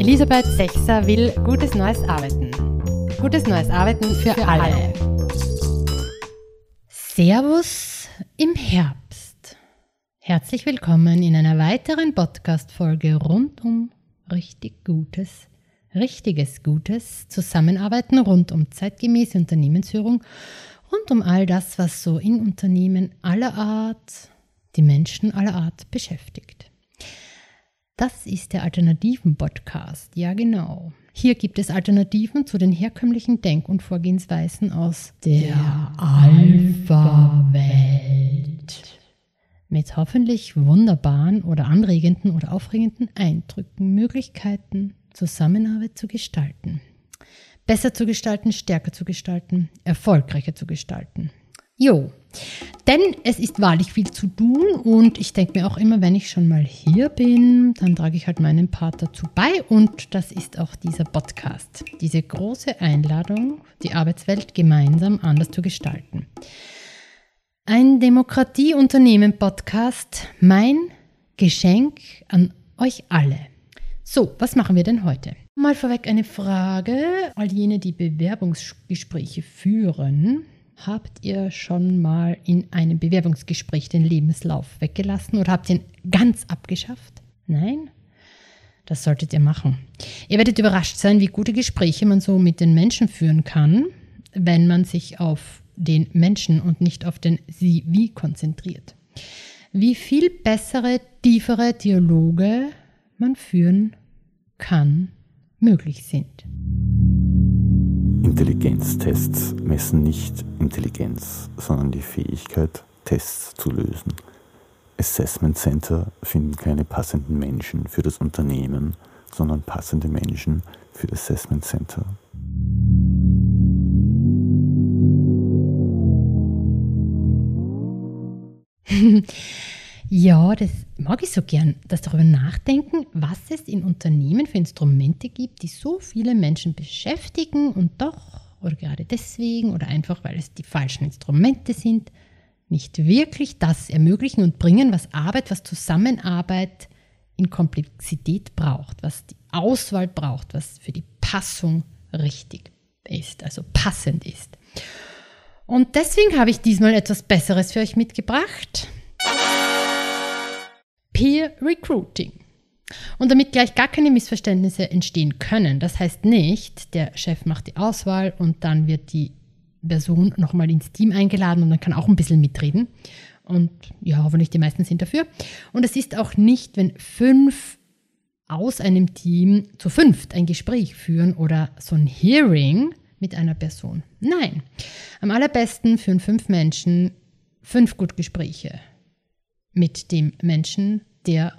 Elisabeth Sechser will gutes neues Arbeiten. Gutes neues Arbeiten für, für alle. alle. Servus im Herbst. Herzlich willkommen in einer weiteren Podcast-Folge rund um richtig Gutes, richtiges Gutes, Zusammenarbeiten rund um zeitgemäße Unternehmensführung, rund um all das, was so in Unternehmen aller Art, die Menschen aller Art beschäftigt. Das ist der Alternativen-Podcast. Ja, genau. Hier gibt es Alternativen zu den herkömmlichen Denk- und Vorgehensweisen aus der, Alpha-Welt. Mit hoffentlich wunderbaren oder anregenden oder aufregenden Eindrücken, Möglichkeiten, Zusammenarbeit zu gestalten. Besser zu gestalten, stärker zu gestalten, erfolgreicher zu gestalten. Jo, denn es ist wahrlich viel zu tun und ich denke mir auch immer, wenn ich schon mal hier bin, dann trage ich halt meinen Part dazu bei und das ist auch dieser Podcast. Diese große Einladung, die Arbeitswelt gemeinsam anders zu gestalten. Ein Demokratieunternehmen-Podcast, mein Geschenk an euch alle. So, was machen wir denn heute? Mal vorweg eine Frage. All jene, die Bewerbungsgespräche führen, Habt ihr schon mal in einem Bewerbungsgespräch den Lebenslauf weggelassen oder habt ihn ganz abgeschafft? Nein? Das solltet ihr machen. Ihr werdet überrascht sein, wie gute Gespräche man so mit den Menschen führen kann, wenn man sich auf den Menschen und nicht auf den Sie wie konzentriert. Wie viel bessere, tiefere Dialoge man führen kann, möglich sind. Intelligenztests messen nicht Intelligenz, sondern die Fähigkeit, Tests zu lösen. Assessment Center finden keine passenden Menschen für das Unternehmen, sondern passende Menschen für Assessment Center. Ja, das mag ich so gern, dass darüber nachdenken, was es in Unternehmen für Instrumente gibt, die so viele Menschen beschäftigen und doch, oder gerade deswegen, oder einfach weil es die falschen Instrumente sind, nicht wirklich das ermöglichen und bringen, was Arbeit, was Zusammenarbeit in Komplexität braucht, was die Auswahl braucht, was für die Passung richtig ist, also passend ist. Und deswegen habe ich diesmal etwas Besseres für euch mitgebracht. Peer Recruiting. Und damit gleich gar keine Missverständnisse entstehen können. Das heißt nicht, der Chef macht die Auswahl und dann wird die Person nochmal ins Team eingeladen und dann kann auch ein bisschen mitreden. Und ja, hoffentlich die meisten sind dafür. Und es ist auch nicht, wenn fünf aus einem Team zu fünft ein Gespräch führen oder so ein Hearing mit einer Person. Nein, am allerbesten führen fünf Menschen fünf Gutgespräche mit dem Menschen, der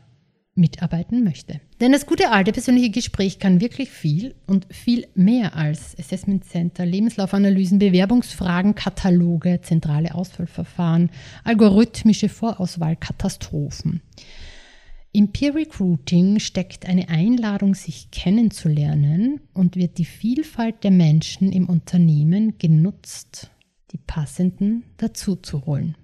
mitarbeiten möchte. Denn das gute alte persönliche Gespräch kann wirklich viel und viel mehr als Assessment Center, Lebenslaufanalysen, Bewerbungsfragen, Kataloge, zentrale Auswahlverfahren, algorithmische Vorauswahlkatastrophen. Im Peer Recruiting steckt eine Einladung, sich kennenzulernen und wird die Vielfalt der Menschen im Unternehmen genutzt, die passenden dazuzuholen.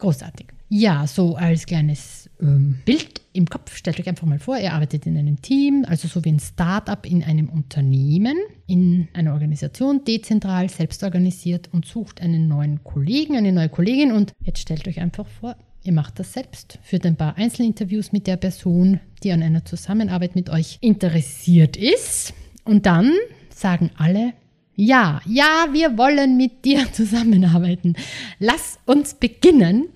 Großartig. Ja, so als kleines ähm, Bild im Kopf, stellt euch einfach mal vor, ihr arbeitet in einem Team, also so wie ein Start-up in einem Unternehmen, in einer Organisation, dezentral, selbst organisiert und sucht einen neuen Kollegen, eine neue Kollegin. Und jetzt stellt euch einfach vor, ihr macht das selbst, führt ein paar Einzelinterviews mit der Person, die an einer Zusammenarbeit mit euch interessiert ist. Und dann sagen alle, ja, ja, wir wollen mit dir zusammenarbeiten. Lass uns beginnen.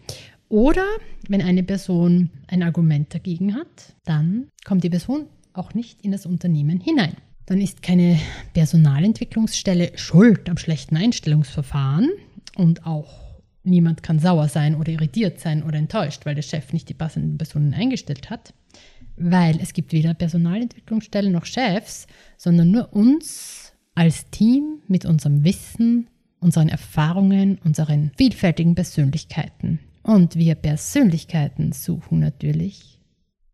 Oder wenn eine Person ein Argument dagegen hat, dann kommt die Person auch nicht in das Unternehmen hinein. Dann ist keine Personalentwicklungsstelle schuld am schlechten Einstellungsverfahren und auch niemand kann sauer sein oder irritiert sein oder enttäuscht, weil der Chef nicht die passenden Personen eingestellt hat, weil es gibt weder Personalentwicklungsstellen noch Chefs, sondern nur uns als Team mit unserem Wissen, unseren Erfahrungen, unseren vielfältigen Persönlichkeiten. Und wir Persönlichkeiten suchen natürlich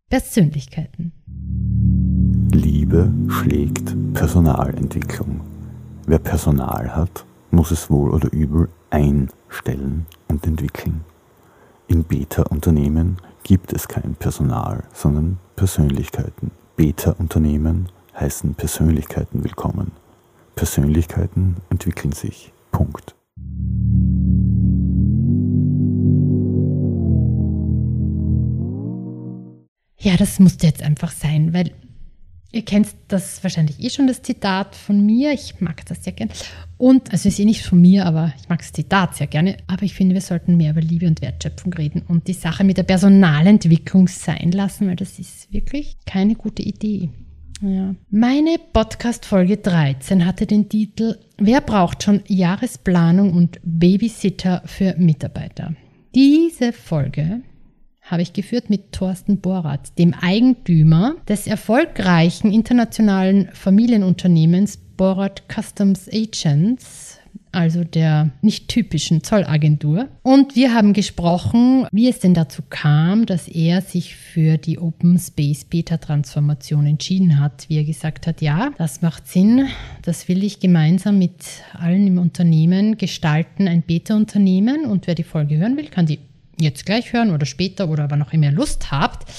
Persönlichkeiten. Liebe schlägt Personalentwicklung. Wer Personal hat, muss es wohl oder übel einstellen und entwickeln. In Beta-Unternehmen gibt es kein Personal, sondern Persönlichkeiten. Beta-Unternehmen heißen Persönlichkeiten willkommen. Persönlichkeiten entwickeln sich. Punkt. Ja, das musste jetzt einfach sein, weil Ihr kennt das wahrscheinlich eh schon, das Zitat von mir. Ich mag das sehr gerne. Und, also ist eh nicht von mir, aber ich mag das Zitat sehr gerne. Aber ich finde, wir sollten mehr über Liebe und Wertschöpfung reden und die Sache mit der Personalentwicklung sein lassen, weil das ist wirklich keine gute Idee. Ja. Meine Podcast-Folge 13 hatte den Titel Wer braucht schon Jahresplanung und Babysitter für Mitarbeiter? Diese Folge habe ich geführt mit Thorsten Borath, dem Eigentümer des erfolgreichen internationalen Familienunternehmens Borath Customs Agents, also der nicht typischen Zollagentur. Und wir haben gesprochen, wie es denn dazu kam, dass er sich für die Open Space Beta Transformation entschieden hat. Wie er gesagt hat, ja, das macht Sinn, das will ich gemeinsam mit allen im Unternehmen gestalten, ein Beta-Unternehmen. Und wer die Folge hören will, kann die jetzt gleich hören oder später oder wann auch immer Lust habt.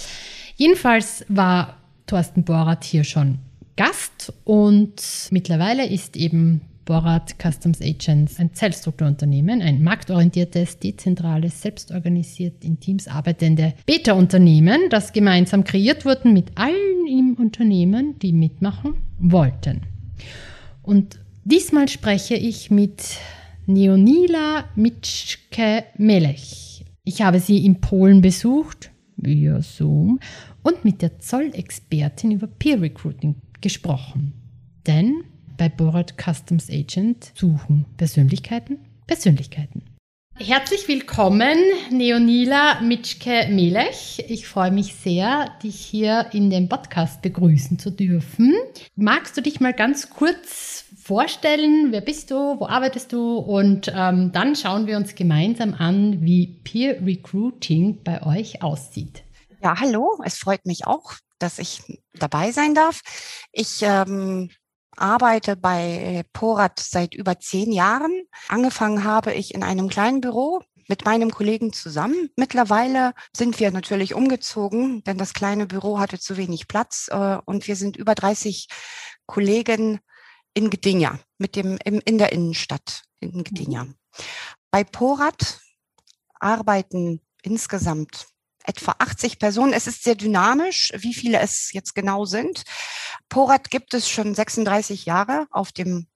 Jedenfalls war Thorsten Borat hier schon Gast und mittlerweile ist eben Borat Customs Agents ein Zellstrukturunternehmen, ein marktorientiertes, dezentrales, selbstorganisiert in Teams arbeitende Beta-Unternehmen, das gemeinsam kreiert wurde mit allen im Unternehmen, die mitmachen wollten. Und diesmal spreche ich mit Neonila Mitschke-Melech. Ich habe sie in Polen besucht, via Zoom, und mit der Zollexpertin über Peer Recruiting gesprochen. Denn bei Borat Customs Agent suchen Persönlichkeiten Persönlichkeiten. Herzlich willkommen, Neonila Mitschke-Melech. Ich freue mich sehr, dich hier in dem Podcast begrüßen zu dürfen. Magst du dich mal ganz kurz vorstellen? Wer bist du? Wo arbeitest du? Und ähm, dann schauen wir uns gemeinsam an, wie Peer Recruiting bei euch aussieht. Ja, hallo. Es freut mich auch, dass ich dabei sein darf. Ich ähm, arbeite bei Porat seit über zehn Jahren. Angefangen habe ich in einem kleinen Büro mit meinem Kollegen zusammen. Mittlerweile sind wir natürlich umgezogen, denn das kleine Büro hatte zu wenig Platz äh, und wir sind über 30 Kollegen in Gdynia, mit dem im, in der Innenstadt in Gdynia. Mhm. Bei Porat arbeiten insgesamt etwa 80 Personen. Es ist sehr dynamisch, wie viele es jetzt genau sind. Porat gibt es schon 36 Jahre auf dem,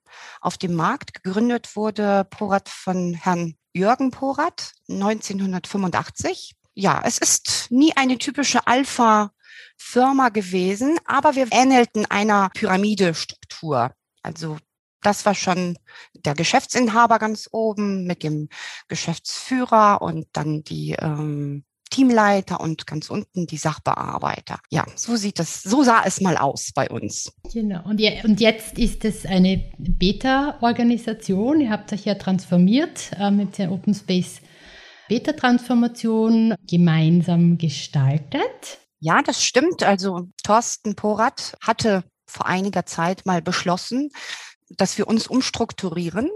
auf dem Markt. Gegründet wurde Porat von Herrn Jürgen Porat 1985. Ja, es ist nie eine typische Alpha-Firma gewesen, aber wir ähnelten einer Pyramidestruktur. Also das war schon der Geschäftsinhaber ganz oben mit dem Geschäftsführer und dann die ähm, Teamleiter und ganz unten die Sachbearbeiter. Ja, so sieht es, so sah es mal aus bei uns. Genau. Und, je, und jetzt ist es eine Beta-Organisation. Ihr habt euch ja transformiert äh, mit der Open Space Beta-Transformation gemeinsam gestaltet. Ja, das stimmt. Also Thorsten Porat hatte vor einiger Zeit mal beschlossen, dass wir uns umstrukturieren.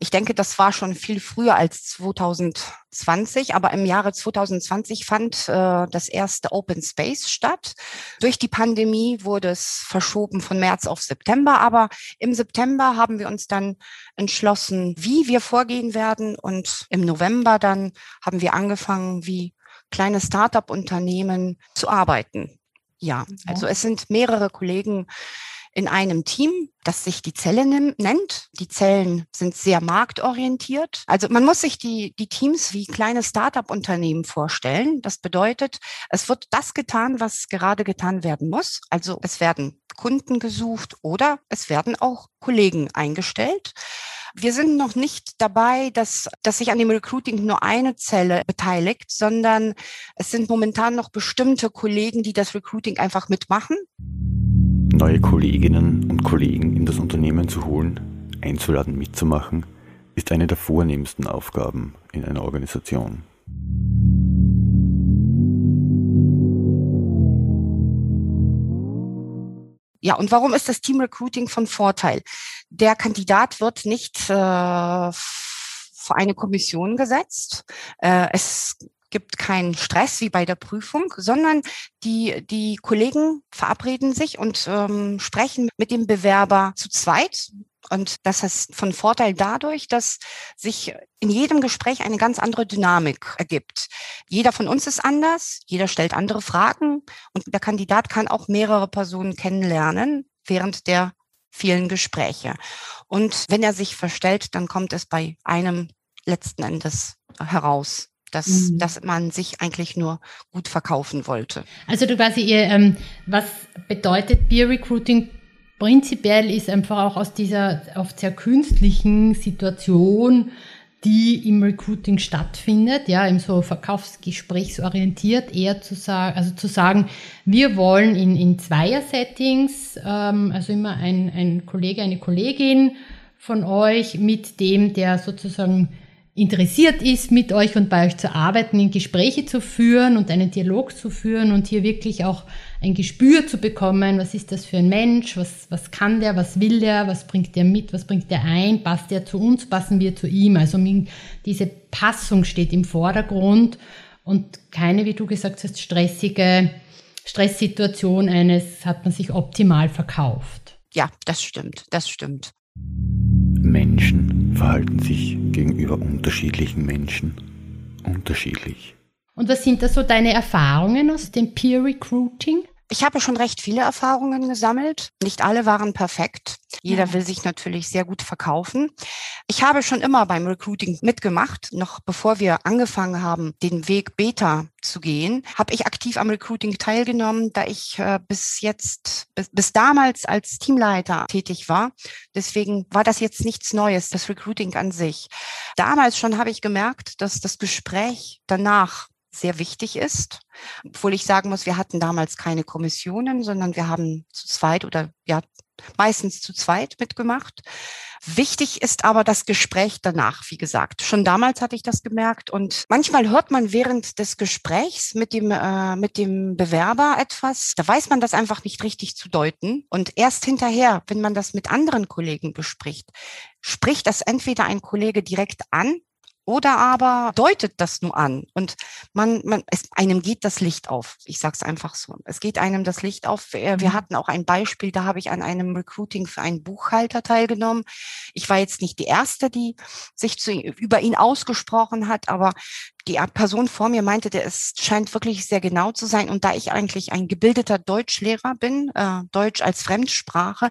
Ich denke, das war schon viel früher als 2020, aber im Jahre 2020 fand äh, das erste Open Space statt. Durch die Pandemie wurde es verschoben von März auf September, aber im September haben wir uns dann entschlossen, wie wir vorgehen werden und im November dann haben wir angefangen, wie kleine Start-up-Unternehmen zu arbeiten. Ja, also es sind mehrere Kollegen in einem Team, das sich die Zelle nennt. Die Zellen sind sehr marktorientiert. Also man muss sich die, die Teams wie kleine Start-up-Unternehmen vorstellen. Das bedeutet, es wird das getan, was gerade getan werden muss. Also es werden Kunden gesucht oder es werden auch Kollegen eingestellt. Wir sind noch nicht dabei, dass, dass sich an dem Recruiting nur eine Zelle beteiligt, sondern es sind momentan noch bestimmte Kollegen, die das Recruiting einfach mitmachen. Neue Kolleginnen und Kollegen in das Unternehmen zu holen, einzuladen, mitzumachen, ist eine der vornehmsten Aufgaben in einer Organisation. Ja, und warum ist das Team Recruiting von Vorteil? Der Kandidat wird nicht äh, vor eine Kommission gesetzt. Äh, es gibt keinen Stress wie bei der Prüfung, sondern die, die Kollegen verabreden sich und ähm, sprechen mit dem Bewerber zu zweit. Und das ist von Vorteil dadurch, dass sich in jedem Gespräch eine ganz andere Dynamik ergibt. Jeder von uns ist anders, jeder stellt andere Fragen und der Kandidat kann auch mehrere Personen kennenlernen während der vielen Gespräche. Und wenn er sich verstellt, dann kommt es bei einem letzten Endes heraus dass, mhm. dass man sich eigentlich nur gut verkaufen wollte. Also du quasi, ähm, was bedeutet Peer Recruiting prinzipiell ist einfach auch aus dieser oft sehr künstlichen Situation, die im Recruiting stattfindet, ja, im so verkaufsgesprächsorientiert, eher zu sagen, also zu sagen, wir wollen in, in Zweier-Settings, ähm, also immer ein, ein Kollege, eine Kollegin von euch mit dem, der sozusagen interessiert ist, mit euch und bei euch zu arbeiten, in Gespräche zu führen und einen Dialog zu führen und hier wirklich auch ein Gespür zu bekommen, was ist das für ein Mensch, was, was kann der, was will der, was bringt der mit, was bringt der ein, passt der zu uns, passen wir zu ihm. Also diese Passung steht im Vordergrund und keine, wie du gesagt hast, stressige Stresssituation eines hat man sich optimal verkauft. Ja, das stimmt, das stimmt. Menschen verhalten sich gegenüber unterschiedlichen Menschen unterschiedlich. Und was sind da so deine Erfahrungen aus dem Peer Recruiting? Ich habe schon recht viele Erfahrungen gesammelt. Nicht alle waren perfekt. Jeder ja. will sich natürlich sehr gut verkaufen. Ich habe schon immer beim Recruiting mitgemacht. Noch bevor wir angefangen haben, den Weg Beta zu gehen, habe ich aktiv am Recruiting teilgenommen, da ich äh, bis jetzt, bis, bis damals als Teamleiter tätig war. Deswegen war das jetzt nichts Neues, das Recruiting an sich. Damals schon habe ich gemerkt, dass das Gespräch danach sehr wichtig ist. Obwohl ich sagen muss, wir hatten damals keine Kommissionen, sondern wir haben zu zweit oder ja, meistens zu zweit mitgemacht. Wichtig ist aber das Gespräch danach, wie gesagt. Schon damals hatte ich das gemerkt und manchmal hört man während des Gesprächs mit dem, äh, mit dem Bewerber etwas, da weiß man das einfach nicht richtig zu deuten und erst hinterher, wenn man das mit anderen Kollegen bespricht, spricht das entweder ein Kollege direkt an oder aber deutet das nur an und man, man es, einem geht das Licht auf. Ich sage es einfach so. Es geht einem das Licht auf. Wir, wir mhm. hatten auch ein Beispiel, da habe ich an einem Recruiting für einen Buchhalter teilgenommen. Ich war jetzt nicht die erste, die sich zu, über ihn ausgesprochen hat, aber die Person vor mir meinte, der ist, scheint wirklich sehr genau zu sein. Und da ich eigentlich ein gebildeter Deutschlehrer bin, äh, Deutsch als Fremdsprache,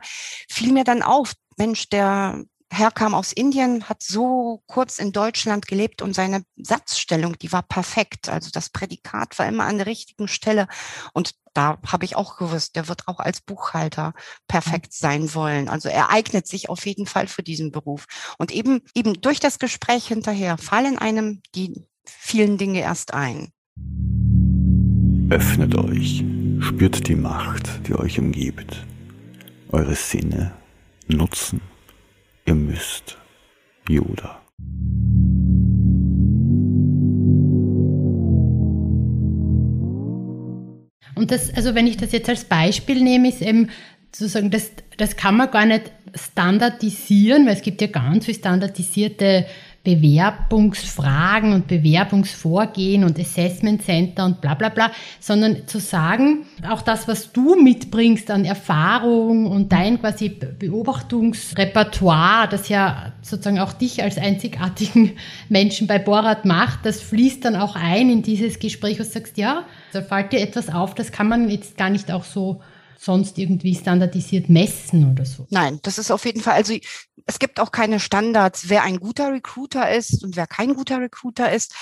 fiel mir dann auf, Mensch, der herkam aus Indien, hat so kurz in Deutschland gelebt und seine Satzstellung, die war perfekt. Also das Prädikat war immer an der richtigen Stelle. Und da habe ich auch gewusst, der wird auch als Buchhalter perfekt sein wollen. Also er eignet sich auf jeden Fall für diesen Beruf. Und eben, eben durch das Gespräch hinterher fallen einem die vielen Dinge erst ein. Öffnet euch, spürt die Macht, die euch umgibt. Eure Sinne nutzen Ihr müsst. Yoda. Und das, also wenn ich das jetzt als Beispiel nehme, ist eben sozusagen, das, das kann man gar nicht standardisieren, weil es gibt ja ganz viel standardisierte Bewerbungsfragen und Bewerbungsvorgehen und Assessment Center und bla bla bla, sondern zu sagen, auch das, was du mitbringst an Erfahrung und dein quasi Beobachtungsrepertoire, das ja sozusagen auch dich als einzigartigen Menschen bei Borat macht, das fließt dann auch ein in dieses Gespräch, du sagst, ja, da fällt dir etwas auf, das kann man jetzt gar nicht auch so sonst irgendwie standardisiert messen oder so? Nein, das ist auf jeden Fall, also es gibt auch keine Standards, wer ein guter Recruiter ist und wer kein guter Recruiter ist.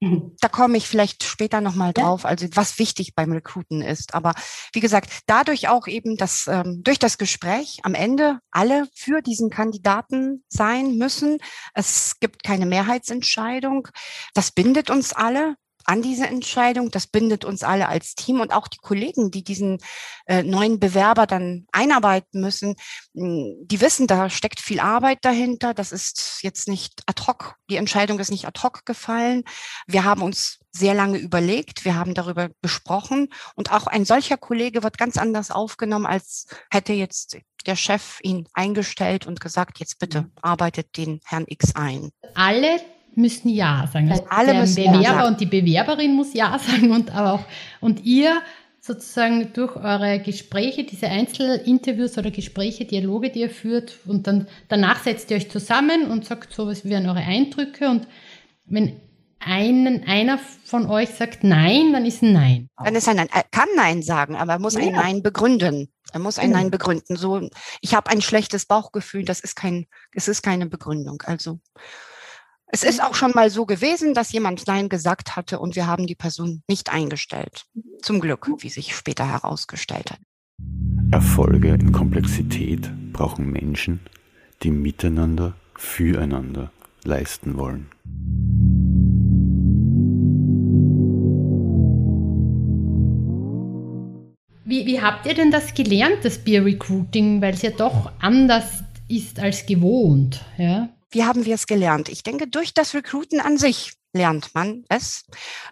Mhm. Da komme ich vielleicht später nochmal drauf, also was wichtig beim Recruiten ist. Aber wie gesagt, dadurch auch eben, dass ähm, durch das Gespräch am Ende alle für diesen Kandidaten sein müssen. Es gibt keine Mehrheitsentscheidung. Das bindet uns alle an diese Entscheidung. Das bindet uns alle als Team und auch die Kollegen, die diesen äh, neuen Bewerber dann einarbeiten müssen. Hm, die wissen, da steckt viel Arbeit dahinter. Das ist jetzt nicht ad hoc. Die Entscheidung ist nicht ad hoc gefallen. Wir haben uns sehr lange überlegt. Wir haben darüber besprochen und auch ein solcher Kollege wird ganz anders aufgenommen, als hätte jetzt der Chef ihn eingestellt und gesagt, jetzt bitte mhm. arbeitet den Herrn X ein. Alle müssen Ja sagen. Also alle der müssen Bewerber Ja sagen. und die Bewerberin muss Ja sagen und aber auch und ihr sozusagen durch eure Gespräche, diese Einzelinterviews oder Gespräche, Dialoge, die ihr führt und dann danach setzt ihr euch zusammen und sagt so, was wären eure Eindrücke und wenn einen, einer von euch sagt Nein, dann ist ein Nein. Dann ist er Nein. Er kann Nein sagen, aber er muss ein Ja. Nein begründen. Er muss ein Genau. Nein begründen. So, ich habe ein schlechtes Bauchgefühl, das ist kein, es ist keine Begründung. Also es ist auch schon mal so gewesen, dass jemand Nein gesagt hatte und wir haben die Person nicht eingestellt. Zum Glück, wie sich später herausgestellt hat. Erfolge in Komplexität brauchen Menschen, die miteinander, füreinander leisten wollen. Wie, wie habt ihr denn das gelernt, das Peer Recruiting, weil es ja doch anders ist als gewohnt, ja? Wie haben wir es gelernt? Ich denke, durch das Recruiten an sich lernt man es.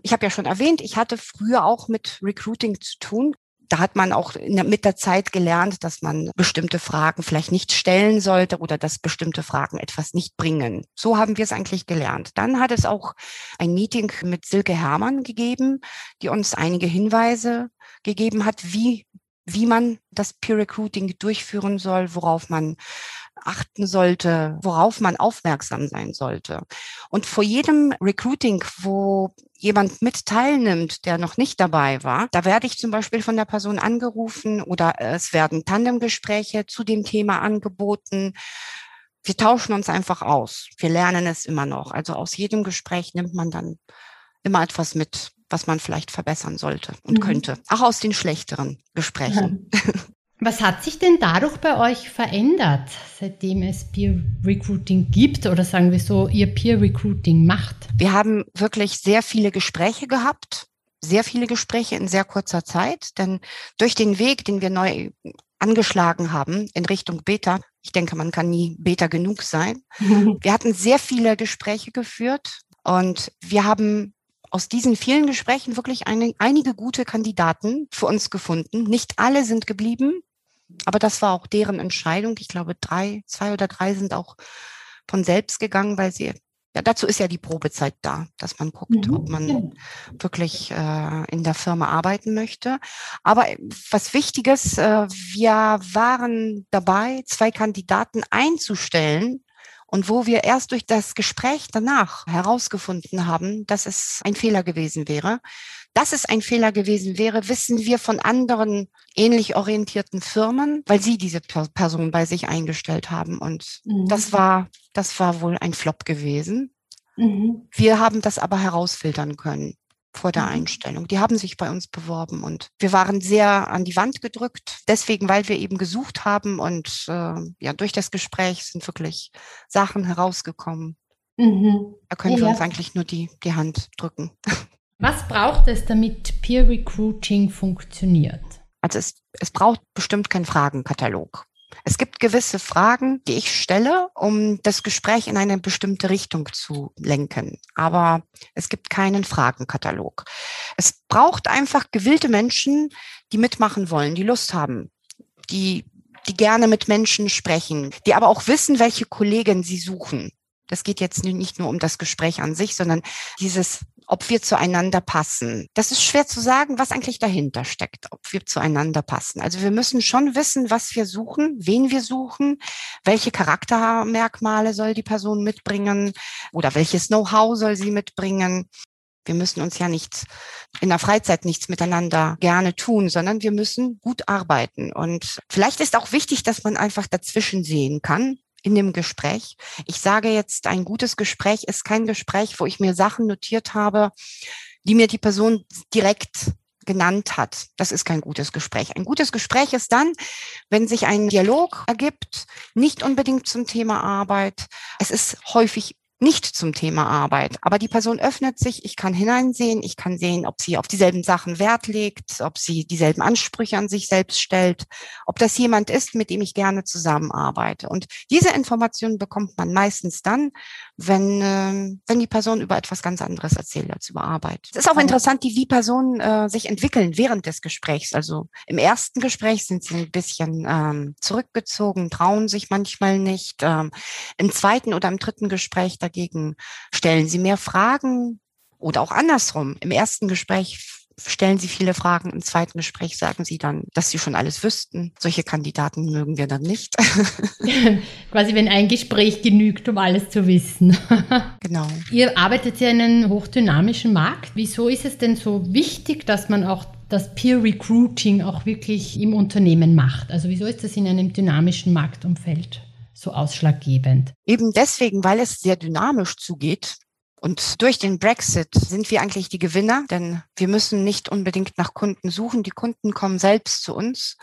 Ich habe ja schon erwähnt, ich hatte früher auch mit Recruiting zu tun. Da hat man auch mit der Zeit gelernt, dass man bestimmte Fragen vielleicht nicht stellen sollte oder dass bestimmte Fragen etwas nicht bringen. So haben wir es eigentlich gelernt. Dann hat es auch ein Meeting mit Silke Hermann gegeben, die uns einige Hinweise gegeben hat, wie, wie man das Peer Recruiting durchführen soll, worauf man achten sollte, worauf man aufmerksam sein sollte. Und vor jedem Recruiting, wo jemand mit teilnimmt, der noch nicht dabei war, da werde ich zum Beispiel von der Person angerufen oder es werden Tandemgespräche zu dem Thema angeboten. Wir tauschen uns einfach aus. Wir lernen es immer noch. Also aus jedem Gespräch nimmt man dann immer etwas mit, was man vielleicht verbessern sollte und Mhm. könnte. Auch aus den schlechteren Gesprächen. Was hat sich denn dadurch bei euch verändert, seitdem es Peer Recruiting gibt oder sagen wir so, ihr Peer Recruiting macht? Wir haben wirklich sehr viele Gespräche gehabt, sehr viele Gespräche in sehr kurzer Zeit, denn durch den Weg, den wir neu angeschlagen haben in Richtung Beta, ich denke, man kann nie Beta genug sein. Wir hatten sehr viele Gespräche geführt und wir haben aus diesen vielen Gesprächen wirklich eine, einige gute Kandidaten für uns gefunden. Nicht alle sind geblieben, aber das war auch deren Entscheidung. Ich glaube, drei, zwei oder drei sind auch von selbst gegangen, weil sie, ja, dazu ist ja die Probezeit da, dass man guckt, Mhm, ob man wirklich äh, in der Firma arbeiten möchte. Aber äh, was Wichtiges, äh, wir waren dabei, zwei Kandidaten einzustellen. Und wo wir erst durch das Gespräch danach herausgefunden haben, dass es ein Fehler gewesen wäre. Dass es ein Fehler gewesen wäre, wissen wir von anderen ähnlich orientierten Firmen, weil sie diese Per- Person bei sich eingestellt haben. Und Mhm. das war, das war wohl ein Flop gewesen. Mhm. Wir haben das aber herausfiltern können vor der Mhm. Einstellung. Die haben sich bei uns beworben und wir waren sehr an die Wand gedrückt. Deswegen, weil wir eben gesucht haben und äh, ja, durch das Gespräch sind wirklich Sachen herausgekommen. Mhm. Da können wir Ja. uns eigentlich nur die, die Hand drücken. Was braucht es, damit Peer Recruiting funktioniert? Also es, es braucht bestimmt keinen Fragenkatalog. Es gibt gewisse Fragen, die ich stelle, um das Gespräch in eine bestimmte Richtung zu lenken. Aber es gibt keinen Fragenkatalog. Es braucht einfach gewillte Menschen, die mitmachen wollen, die Lust haben, die, die gerne mit Menschen sprechen, die aber auch wissen, welche Kollegen sie suchen. Das geht jetzt nicht nur um das Gespräch an sich, sondern dieses, ob wir zueinander passen. Das ist schwer zu sagen, was eigentlich dahinter steckt, ob wir zueinander passen. Also wir müssen schon wissen, was wir suchen, wen wir suchen, welche Charaktermerkmale soll die Person mitbringen oder welches Know-how soll sie mitbringen. Wir müssen uns ja nicht in der Freizeit nichts miteinander gerne tun, sondern wir müssen gut arbeiten. Und vielleicht ist auch wichtig, dass man einfach dazwischen sehen kann in dem Gespräch. Ich sage jetzt, ein gutes Gespräch ist kein Gespräch, wo ich mir Sachen notiert habe, die mir die Person direkt genannt hat. Das ist kein gutes Gespräch. Ein gutes Gespräch ist dann, wenn sich ein Dialog ergibt, nicht unbedingt zum Thema Arbeit. Es ist häufig nicht zum Thema Arbeit, aber die Person öffnet sich, ich kann hineinsehen, ich kann sehen, ob sie auf dieselben Sachen Wert legt, ob sie dieselben Ansprüche an sich selbst stellt, ob das jemand ist, mit dem ich gerne zusammenarbeite. Und diese Informationen bekommt man meistens dann, wenn, äh, wenn die Person über etwas ganz anderes erzählt als über Arbeit. Es ist auch interessant, wie, wie Personen äh, sich entwickeln während des Gesprächs. Also im ersten Gespräch sind sie ein bisschen ähm, zurückgezogen, trauen sich manchmal nicht. Ähm, Im zweiten oder im dritten Gespräch, dagegen? Stellen Sie mehr Fragen? Oder auch andersrum. Im ersten Gespräch stellen Sie viele Fragen, im zweiten Gespräch sagen Sie dann, dass Sie schon alles wüssten. Solche Kandidaten mögen wir dann nicht. Quasi, wenn ein Gespräch genügt, um alles zu wissen. genau. Ihr arbeitet ja in einem hochdynamischen Markt. Wieso ist es denn so wichtig, dass man auch das Peer Recruiting auch wirklich im Unternehmen macht? Also wieso ist das in einem dynamischen Marktumfeld so ausschlaggebend? Eben deswegen, weil es sehr dynamisch zugeht. Und durch den Brexit sind wir eigentlich die Gewinner, denn wir müssen nicht unbedingt nach Kunden suchen. Die Kunden kommen selbst zu uns.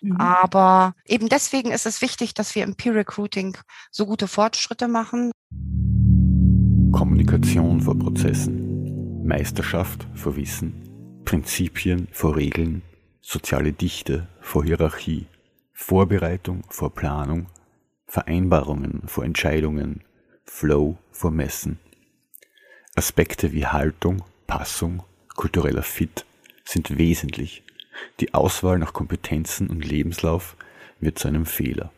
Mhm. Aber eben deswegen ist es wichtig, dass wir im Peer Recruiting so gute Fortschritte machen. Kommunikation vor Prozessen, Meisterschaft vor Wissen, Prinzipien vor Regeln, soziale Dichte vor Hierarchie, Vorbereitung vor Planung, Vereinbarungen vor Entscheidungen, Flow vor Messen. Aspekte wie Haltung, Passung, kultureller Fit sind wesentlich. Die Auswahl nach Kompetenzen und Lebenslauf wird zu einem Fehler.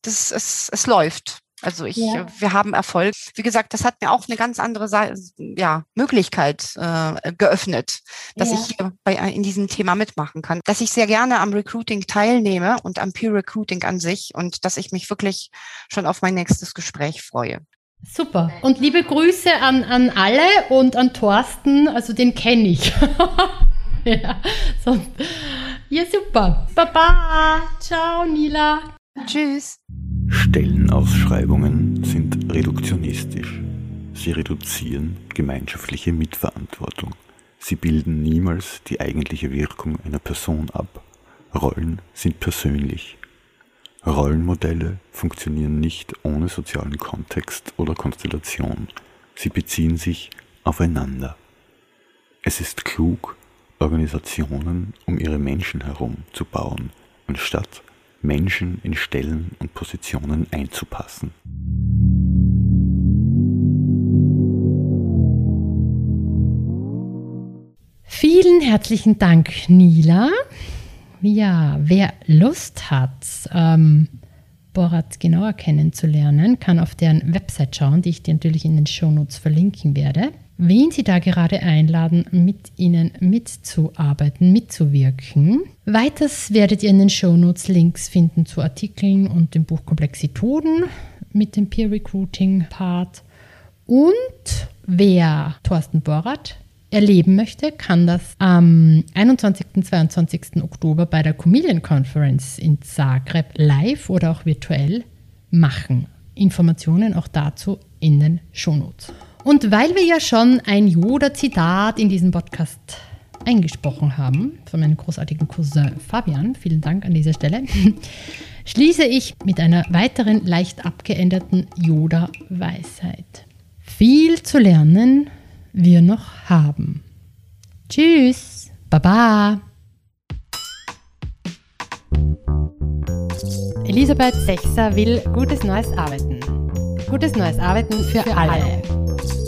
Das, es, es läuft. Also ich, ja. wir haben Erfolg. Wie gesagt, das hat mir auch eine ganz andere ja, Möglichkeit äh, geöffnet, dass ja. ich bei, äh, in diesem Thema mitmachen kann. Dass ich sehr gerne am Recruiting teilnehme und am Peer Recruiting an sich und dass ich mich wirklich schon auf mein nächstes Gespräch freue. Super. Und liebe Grüße an, an alle und an Thorsten, also den kenne ich. ja, so. ja, super. Baba. Ciao, Nila. Tschüss. Stellenausschreibungen sind reduktionistisch. Sie reduzieren gemeinschaftliche Mitverantwortung. Sie bilden niemals die eigentliche Wirkung einer Person ab. Rollen sind persönlich. Rollenmodelle funktionieren nicht ohne sozialen Kontext oder Konstellation. Sie beziehen sich aufeinander. Es ist klug, Organisationen um ihre Menschen herum zu bauen, anstatt Menschen in Stellen und Positionen einzupassen. Vielen herzlichen Dank, Nila. Ja, wer Lust hat, ähm, Borat genauer kennenzulernen, kann auf deren Website schauen, die ich dir natürlich in den Shownotes verlinken werde wen Sie da gerade einladen, mit Ihnen mitzuarbeiten, mitzuwirken. Weiters werdet ihr in den Shownotes Links finden zu Artikeln und dem Buch Komplexitoden mit dem Peer Recruiting Part. Und wer Thorsten Borat erleben möchte, kann das am 21. und 22. Oktober bei der Comedian Conference in Zagreb live oder auch virtuell machen. Informationen auch dazu in den Shownotes. Und weil wir ja schon ein Yoda-Zitat in diesem Podcast eingesprochen haben, von meinem großartigen Cousin Fabian, vielen Dank an dieser Stelle, schließe ich mit einer weiteren leicht abgeänderten Yoda-Weisheit. Viel zu lernen wir noch haben. Tschüss, Baba. Elisabeth Sechser will gutes neues Arbeiten. Gutes neues Arbeiten für, für alle. alle.